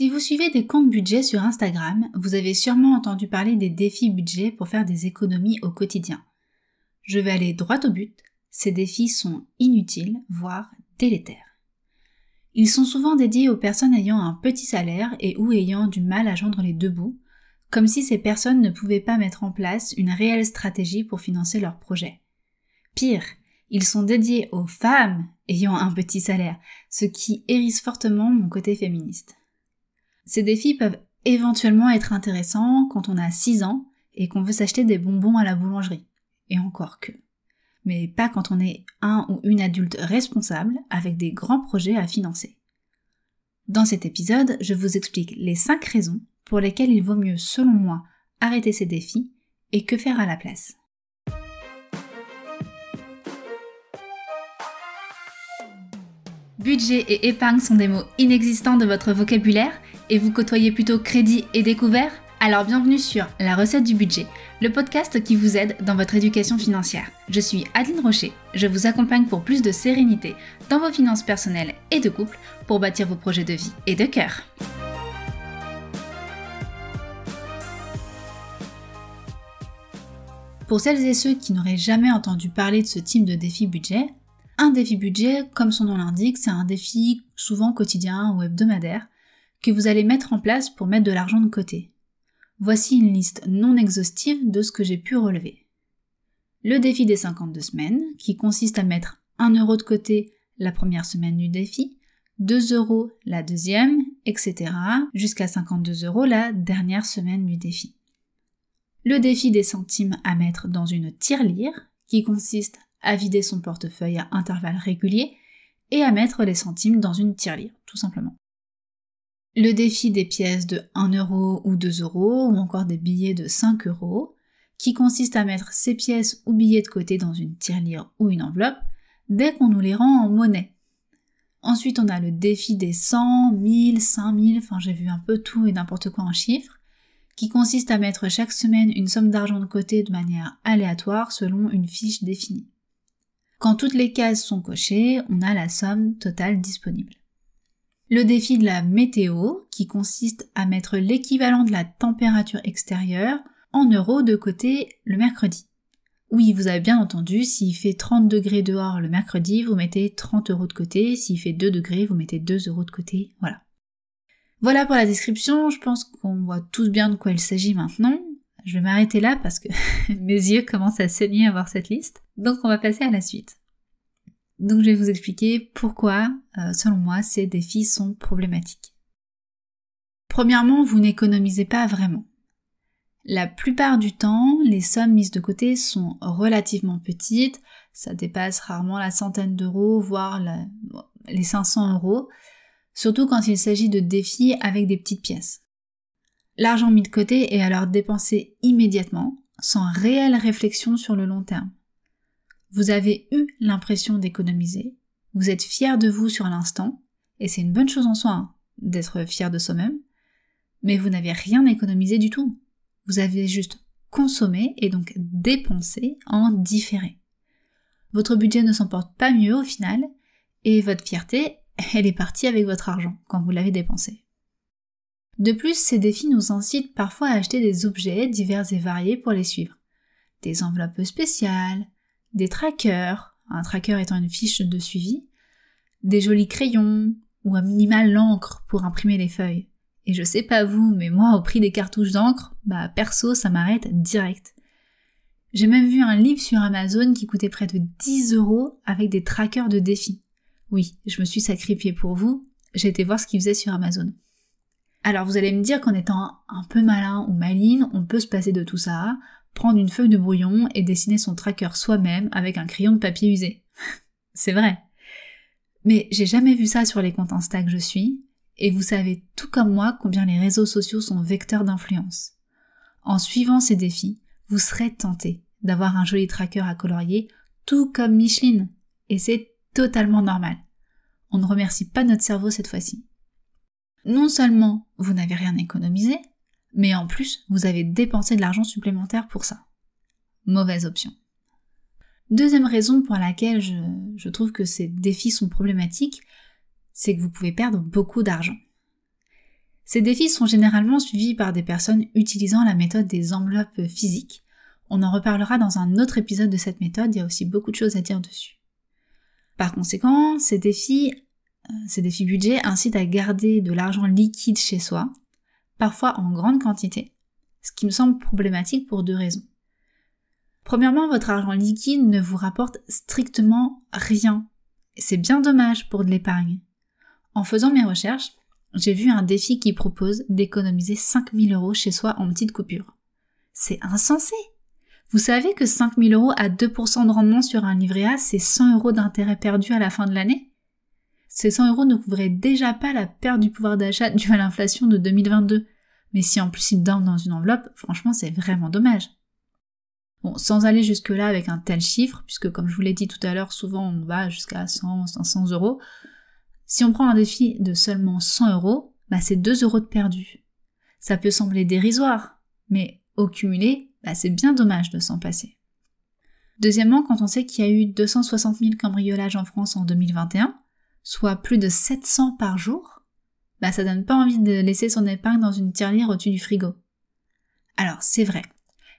Si vous suivez des comptes budget sur Instagram, vous avez sûrement entendu parler des défis budget pour faire des économies au quotidien. Je vais aller droit au but, ces défis sont inutiles, voire délétères. Ils sont souvent dédiés aux personnes ayant un petit salaire et ou ayant du mal à joindre les deux bouts, comme si ces personnes ne pouvaient pas mettre en place une réelle stratégie pour financer leur projet. Pire, ils sont dédiés aux femmes ayant un petit salaire, ce qui hérisse fortement mon côté féministe. Ces défis peuvent éventuellement être intéressants quand on a 6 ans et qu'on veut s'acheter des bonbons à la boulangerie. Et encore que. Mais pas quand on est un ou une adulte responsable avec des grands projets à financer. Dans cet épisode, je vous explique les 5 raisons pour lesquelles il vaut mieux, selon moi, arrêter ces défis et que faire à la place. Budget et épargne sont des mots inexistants de votre vocabulaire et vous côtoyez plutôt crédit et découvert Alors bienvenue sur La recette du budget, le podcast qui vous aide dans votre éducation financière. Je suis Adeline Rocher, je vous accompagne pour plus de sérénité dans vos finances personnelles et de couple pour bâtir vos projets de vie et de cœur. Pour celles et ceux qui n'auraient jamais entendu parler de ce type de défi budget, un défi budget, comme son nom l'indique, c'est un défi souvent quotidien ou hebdomadaire que vous allez mettre en place pour mettre de l'argent de côté. Voici une liste non exhaustive de ce que j'ai pu relever. Le défi des 52 semaines, qui consiste à mettre 1 euro de côté la première semaine du défi, 2 euros la deuxième, etc., jusqu'à 52 euros la dernière semaine du défi. Le défi des centimes à mettre dans une tirelire, qui consiste à vider son portefeuille à intervalles réguliers et à mettre les centimes dans une tirelire, tout simplement. Le défi des pièces de 1 euro ou 2 euros ou encore des billets de 5 euros, qui consiste à mettre ces pièces ou billets de côté dans une tirelire ou une enveloppe dès qu'on nous les rend en monnaie. Ensuite, on a le défi des 100, 1000, 5000, enfin j'ai vu un peu tout et n'importe quoi en chiffres, qui consiste à mettre chaque semaine une somme d'argent de côté de manière aléatoire selon une fiche définie. Quand toutes les cases sont cochées, on a la somme totale disponible le défi de la météo, qui consiste à mettre l'équivalent de la température extérieure en euros de côté le mercredi. Oui, vous avez bien entendu, s'il fait 30 degrés dehors le mercredi, vous mettez 30 euros de côté, s'il fait 2 degrés, vous mettez 2 euros de côté, voilà. Voilà pour la description, je pense qu'on voit tous bien de quoi il s'agit maintenant. Je vais m'arrêter là parce que mes yeux commencent à saigner à voir cette liste, donc on va passer à la suite. Donc je vais vous expliquer pourquoi, euh, selon moi, ces défis sont problématiques. Premièrement, vous n'économisez pas vraiment. La plupart du temps, les sommes mises de côté sont relativement petites, ça dépasse rarement la centaine d'euros, voire les 500 euros, surtout quand il s'agit de défis avec des petites pièces. L'argent mis de côté est alors dépensé immédiatement, sans réelle réflexion sur le long terme. Vous avez eu l'impression d'économiser, vous êtes fier de vous sur l'instant, et c'est une bonne chose en soi hein, d'être fier de soi-même, mais vous n'avez rien économisé du tout. Vous avez juste consommé et donc dépensé en différé. Votre budget ne s'en porte pas mieux au final, et votre fierté, elle est partie avec votre argent quand vous l'avez dépensé. De plus, ces défis nous incitent parfois à acheter des objets divers et variés pour les suivre. Des enveloppes spéciales, des trackers, un tracker étant une fiche de suivi, des jolis crayons, ou un minimal l'encre pour imprimer les feuilles. Et je sais pas vous, mais moi, au prix des cartouches d'encre, bah perso, ça m'arrête direct. J'ai même vu un livre sur Amazon qui coûtait près de 10 euros avec des trackers de défis. Oui, je me suis sacrifiée pour vous, j'ai été voir ce qu'ils faisaient sur Amazon. Alors vous allez me dire qu'en étant un peu malin ou maline, on peut se passer de tout ça, prendre une feuille de brouillon et dessiner son tracker soi-même avec un crayon de papier usé. C'est vrai. Mais j'ai jamais vu ça sur les comptes Insta que je suis, et vous savez tout comme moi combien les réseaux sociaux sont vecteurs d'influence. En suivant ces défis, vous serez tenté d'avoir un joli tracker à colorier, tout comme Micheline, et c'est totalement normal. On ne remercie pas notre cerveau cette fois-ci. Non seulement vous n'avez rien économisé, mais en plus, vous avez dépensé de l'argent supplémentaire pour ça. Mauvaise option. Deuxième raison pour laquelle je, trouve que ces défis sont problématiques, c'est que vous pouvez perdre beaucoup d'argent. Ces défis sont généralement suivis par des personnes utilisant la méthode des enveloppes physiques. On en reparlera dans un autre épisode de cette méthode, il y a aussi beaucoup de choses à dire dessus. Par conséquent, ces défis, euh, ces défis budget incitent à garder de l'argent liquide chez soi, parfois en grande quantité, ce qui me semble problématique pour deux raisons. Premièrement, votre argent liquide ne vous rapporte strictement rien. C'est bien dommage pour de l'épargne. En faisant mes recherches, j'ai vu un défi qui propose d'économiser 5000 euros chez soi en petites coupures. C'est insensé Vous savez que 5000 euros à 2% de rendement sur un livret A, c'est 100 euros d'intérêt perdu à la fin de l'année? Ces 100 euros ne couvriraient déjà pas la perte du pouvoir d'achat due à l'inflation de 2022. Mais si en plus ils dorment dans une enveloppe, franchement c'est vraiment dommage. Bon, sans aller jusque-là avec un tel chiffre, puisque comme je vous l'ai dit tout à l'heure, souvent on va jusqu'à 100, 500 euros, si on prend un défi de seulement 100 euros, bah c'est 2 euros de perdu. Ça peut sembler dérisoire, mais au cumulé, bah c'est bien dommage de s'en passer. Deuxièmement, quand on sait qu'il y a eu 260 000 cambriolages en France en 2021, soit plus de 700 par jour, bah ça donne pas envie de laisser son épargne dans une tirelire au-dessus du frigo. Alors c'est vrai,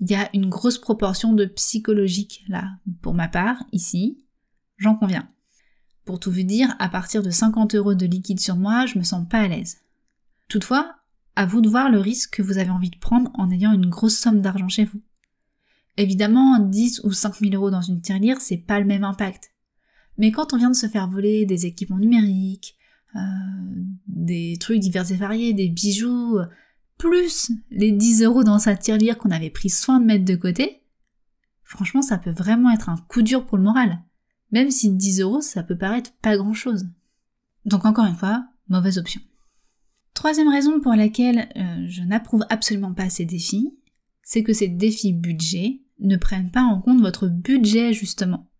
il y a une grosse proportion de psychologique là, pour ma part, ici, j'en conviens. Pour tout vous dire, à partir de 50 euros de liquide sur moi, je me sens pas à l'aise. Toutefois, à vous de voir le risque que vous avez envie de prendre en ayant une grosse somme d'argent chez vous. Évidemment, 10 ou 5 000 euros dans une tirelire, c'est pas le même impact. Mais quand on vient de se faire voler des équipements numériques, euh, des trucs divers et variés, des bijoux, plus les 10 euros dans sa tirelire qu'on avait pris soin de mettre de côté, franchement, ça peut vraiment être un coup dur pour le moral même si 10 euros, ça peut paraître pas grand chose. Donc encore une fois, mauvaise option. Troisième raison pour laquelle euh, je n'approuve absolument pas ces défis, c'est que ces défis budget ne prennent pas en compte votre budget justement.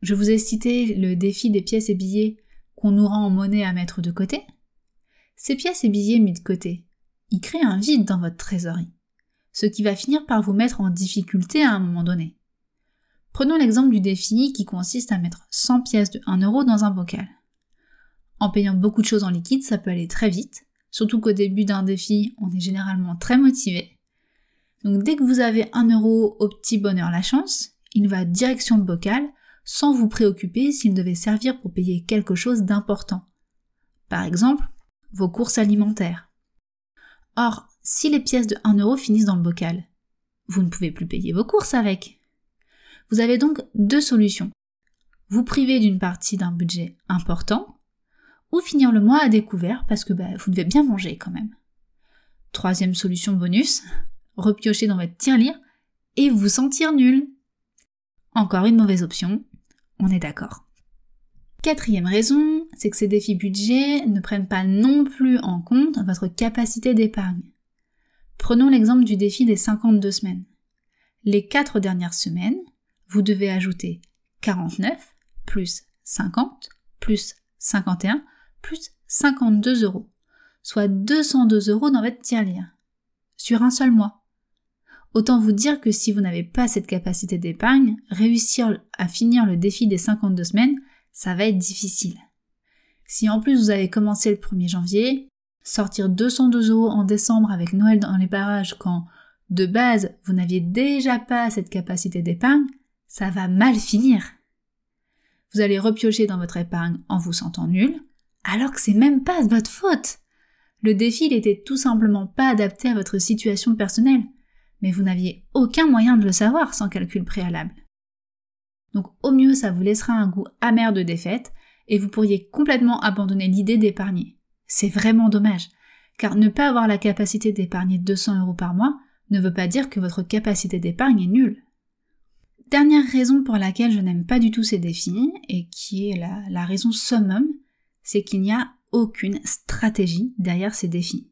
Je vous ai cité le défi des pièces et billets qu'on nous rend en monnaie à mettre de côté. Ces pièces et billets mis de côté, ils créent un vide dans votre trésorerie, ce qui va finir par vous mettre en difficulté à un moment donné. Prenons l'exemple du défi qui consiste à mettre 100 pièces de 1 euro dans un bocal. En payant beaucoup de choses en liquide, ça peut aller très vite, surtout qu'au début d'un défi, on est généralement très motivé. Donc dès que vous avez 1 euro au petit bonheur la chance, il va direction le bocal sans vous préoccuper s'il devait servir pour payer quelque chose d'important. Par exemple, vos courses alimentaires. Or, si les pièces de 1 euro finissent dans le bocal, vous ne pouvez plus payer vos courses avec. Vous avez donc deux solutions. Vous priver d'une partie d'un budget important, ou finir le mois à découvert parce que bah, vous devez bien manger quand même. Troisième solution bonus, repiocher dans votre tirelire et vous sentir nul. Encore une mauvaise option, on est d'accord. Quatrième raison, c'est que ces défis budget ne prennent pas non plus en compte votre capacité d'épargne. Prenons l'exemple du défi des 52 semaines. Les quatre dernières semaines, vous devez ajouter 49 plus 50 plus 51 plus 52 euros, soit 202 euros dans votre tirelire, sur un seul mois. Autant vous dire que si vous n'avez pas cette capacité d'épargne, réussir à finir le défi des 52 semaines, ça va être difficile. Si en plus vous avez commencé le 1er janvier, sortir 202 euros en décembre avec Noël dans les barrages quand, de base, vous n'aviez déjà pas cette capacité d'épargne, ça va mal finir. Vous allez repiocher dans votre épargne en vous sentant nul, alors que c'est même pas de votre faute. Le défi il était tout simplement pas adapté à votre situation personnelle, mais vous n'aviez aucun moyen de le savoir sans calcul préalable. Donc au mieux ça vous laissera un goût amer de défaite et vous pourriez complètement abandonner l'idée d'épargner. C'est vraiment dommage, car ne pas avoir la capacité d'épargner 200 euros par mois ne veut pas dire que votre capacité d'épargne est nulle. Dernière raison pour laquelle je n'aime pas du tout ces défis, et qui est la, raison summum, c'est qu'il n'y a aucune stratégie derrière ces défis.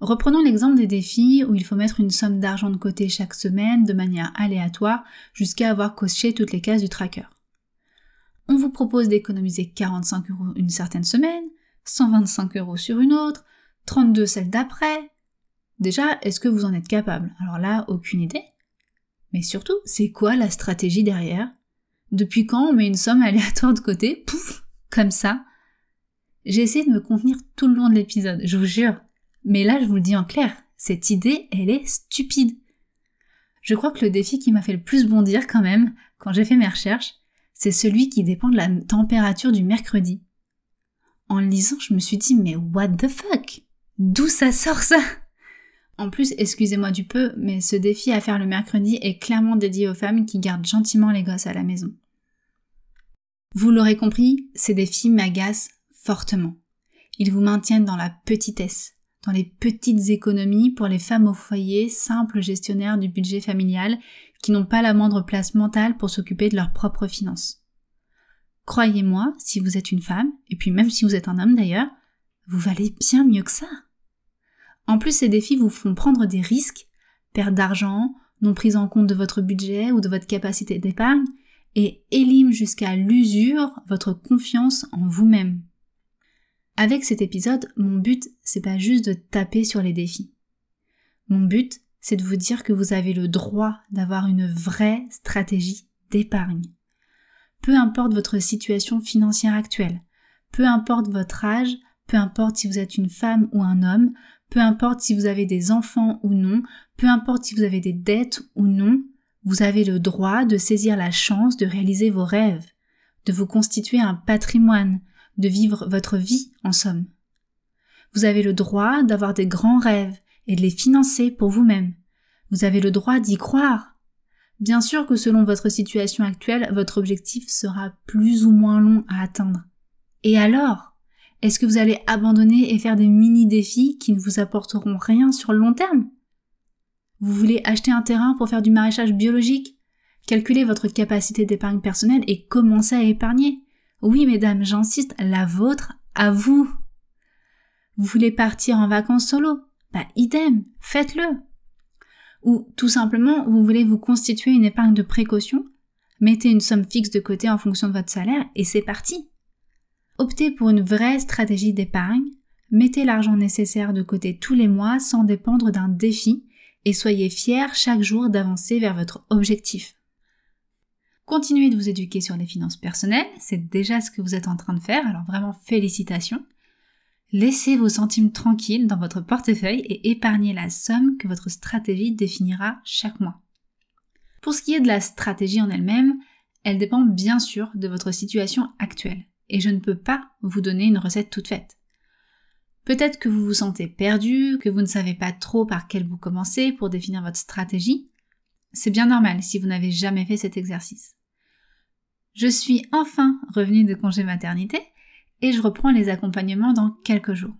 Reprenons l'exemple des défis où il faut mettre une somme d'argent de côté chaque semaine de manière aléatoire jusqu'à avoir coché toutes les cases du tracker. On vous propose d'économiser 45 euros une certaine semaine, 125 euros sur une autre, 32 celle d'après. Déjà, est-ce que vous en êtes capable? Alors là, aucune idée. Mais surtout, c'est quoi la stratégie derrière? Depuis quand on met une somme aléatoire de côté? Pouf Comme ça J'ai essayé de me contenir tout le long de l'épisode, je vous jure. Mais là, je vous le dis en clair, cette idée, elle est stupide. Je crois que le défi qui m'a fait le plus bondir quand même, quand j'ai fait mes recherches, c'est celui qui dépend de la température du mercredi. En lisant, je me suis dit, mais what the fuck? D'où ça sort ça? En plus, excusez-moi du peu, mais ce défi à faire le mercredi est clairement dédié aux femmes qui gardent gentiment les gosses à la maison. Vous l'aurez compris, ces défis m'agacent fortement. Ils vous maintiennent dans la petitesse, dans les petites économies pour les femmes au foyer, simples gestionnaires du budget familial, qui n'ont pas la moindre place mentale pour s'occuper de leurs propres finances. Croyez-moi, si vous êtes une femme, et puis même si vous êtes un homme d'ailleurs, vous valez bien mieux que ça. En plus, ces défis vous font prendre des risques, perte d'argent, non prise en compte de votre budget ou de votre capacité d'épargne, et éliment jusqu'à l'usure votre confiance en vous-même. Avec cet épisode, mon but, c'est pas juste de taper sur les défis. Mon but, c'est de vous dire que vous avez le droit d'avoir une vraie stratégie d'épargne. Peu importe votre situation financière actuelle, peu importe votre âge, peu importe si vous êtes une femme ou un homme, peu importe si vous avez des enfants ou non, peu importe si vous avez des dettes ou non, vous avez le droit de saisir la chance de réaliser vos rêves, de vous constituer un patrimoine, de vivre votre vie en somme. Vous avez le droit d'avoir des grands rêves et de les financer pour vous-même. Vous avez le droit d'y croire. Bien sûr que selon votre situation actuelle, votre objectif sera plus ou moins long à atteindre. Et alors Est-ce que vous allez abandonner et faire des mini-défis qui ne vous apporteront rien sur le long terme? Vous voulez acheter un terrain pour faire du maraîchage biologique? Calculez votre capacité d'épargne personnelle et commencez à épargner. Oui, mesdames, j'insiste, la vôtre à vous. Vous voulez partir en vacances solo? Bah, idem, faites-le. Ou tout simplement, vous voulez vous constituer une épargne de précaution? Mettez une somme fixe de côté en fonction de votre salaire et c'est parti. Optez pour une vraie stratégie d'épargne, mettez l'argent nécessaire de côté tous les mois sans dépendre d'un défi et soyez fiers chaque jour d'avancer vers votre objectif. Continuez de vous éduquer sur les finances personnelles, c'est déjà ce que vous êtes en train de faire, alors vraiment félicitations. Laissez vos centimes tranquilles dans votre portefeuille et épargnez la somme que votre stratégie définira chaque mois. Pour ce qui est de la stratégie en elle-même, elle dépend bien sûr de votre situation actuelle, et je ne peux pas vous donner une recette toute faite. Peut-être que vous vous sentez perdu, que vous ne savez pas trop par quel bout commencer pour définir votre stratégie. C'est bien normal si vous n'avez jamais fait cet exercice. Je suis enfin revenue de congé maternité et je reprends les accompagnements dans quelques jours.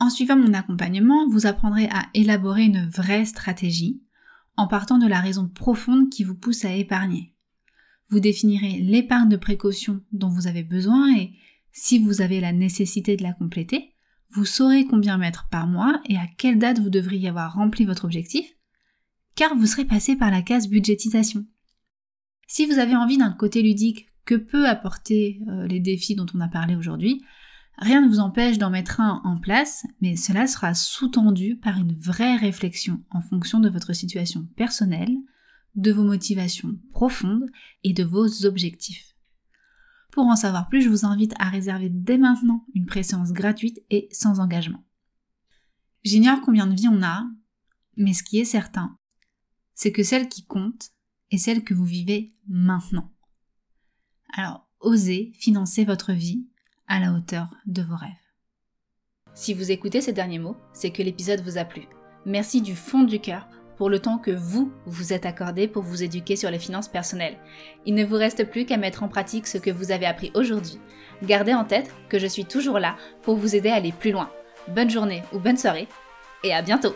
En suivant mon accompagnement, vous apprendrez à élaborer une vraie stratégie en partant de la raison profonde qui vous pousse à épargner. Vous définirez l'épargne de précaution dont vous avez besoin et si vous avez la nécessité de la compléter, vous saurez combien mettre par mois et à quelle date vous devriez avoir rempli votre objectif, car vous serez passé par la case budgétisation. Si vous avez envie d'un côté ludique que peut apporter euh, les défis dont on a parlé aujourd'hui, rien ne vous empêche d'en mettre un en place, mais cela sera sous-tendu par une vraie réflexion en fonction de votre situation personnelle, de vos motivations profondes et de vos objectifs. Pour en savoir plus, je vous invite à réserver dès maintenant une préséance gratuite et sans engagement. J'ignore combien de vies on a, mais ce qui est certain, c'est que celle qui compte, et celle que vous vivez maintenant. Alors, osez financer votre vie à la hauteur de vos rêves. Si vous écoutez ces derniers mots, c'est que l'épisode vous a plu. Merci du fond du cœur pour le temps que vous vous êtes accordé pour vous éduquer sur les finances personnelles. Il ne vous reste plus qu'à mettre en pratique ce que vous avez appris aujourd'hui. Gardez en tête que je suis toujours là pour vous aider à aller plus loin. Bonne journée ou bonne soirée et à bientôt